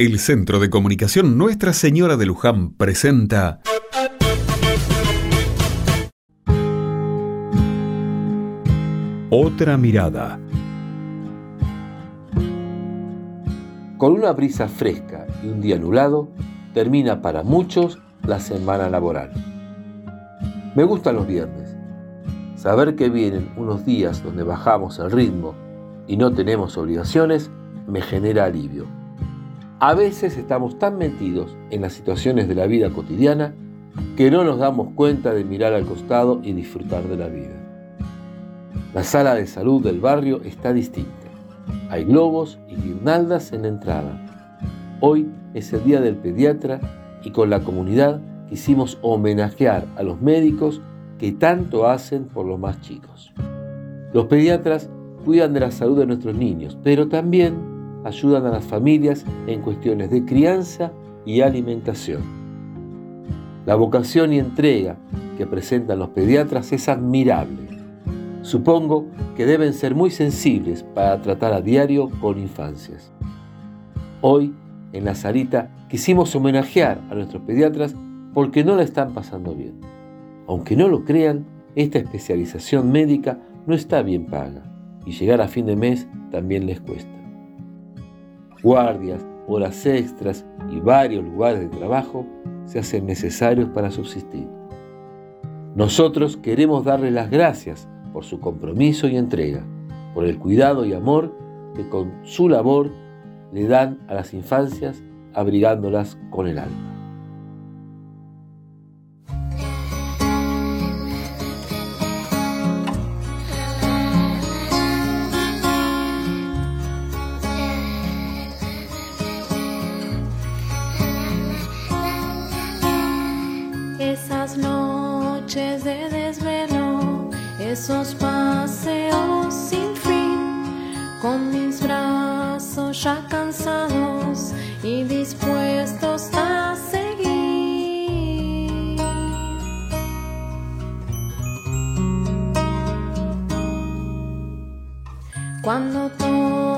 El Centro de Comunicación Nuestra Señora de Luján presenta Otra mirada. Con una brisa fresca y un día nublado, termina para muchos la semana laboral. Me gustan los viernes. Saber que vienen unos días donde bajamos el ritmo y no tenemos obligaciones me genera alivio. A veces estamos tan metidos en las situaciones de la vida cotidiana que no nos damos cuenta de mirar al costado y disfrutar de la vida. La sala de salud del barrio está distinta. Hay globos y guirnaldas en la entrada. Hoy es el día del pediatra y con la comunidad quisimos homenajear a los médicos que tanto hacen por los más chicos. Los pediatras cuidan de la salud de nuestros niños, pero también ayudan a las familias en cuestiones de crianza y alimentación. La vocación y entrega que presentan los pediatras es admirable. Supongo que deben ser muy sensibles para tratar a diario con infancias. Hoy, en la salita, quisimos homenajear a nuestros pediatras porque no la están pasando bien. Aunque no lo crean, esta especialización médica no está bien paga y llegar a fin de mes también les cuesta guardias, horas extras y varios lugares de trabajo se hacen necesarios para subsistir. Nosotros queremos darles las gracias por su compromiso y entrega, por el cuidado y amor que con su labor le dan a las infancias abrigándolas con el alma. Esos paseos sin fin, con mis brazos ya cansados y dispuestos a seguir. Cuando todo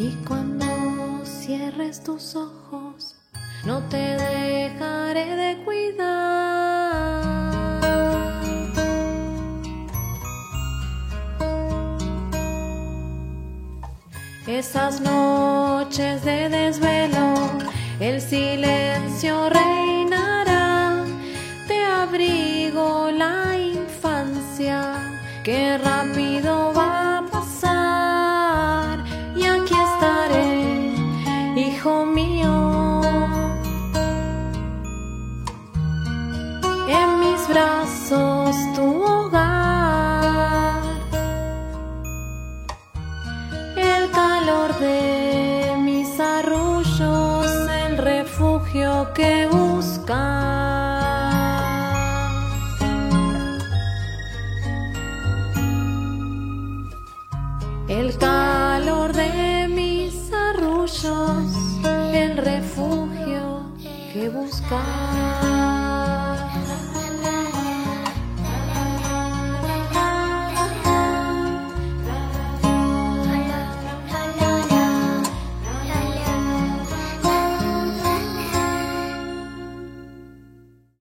y cuando cierres tus ojos no te dejaré de cuidar. Esas noches de desvelo, el silencio reinará, te abrirá la infancia, que rápido va brazos tu hogar, el calor de mis arrullos, el refugio que buscas. El calor de mis arrullos, el refugio que buscas.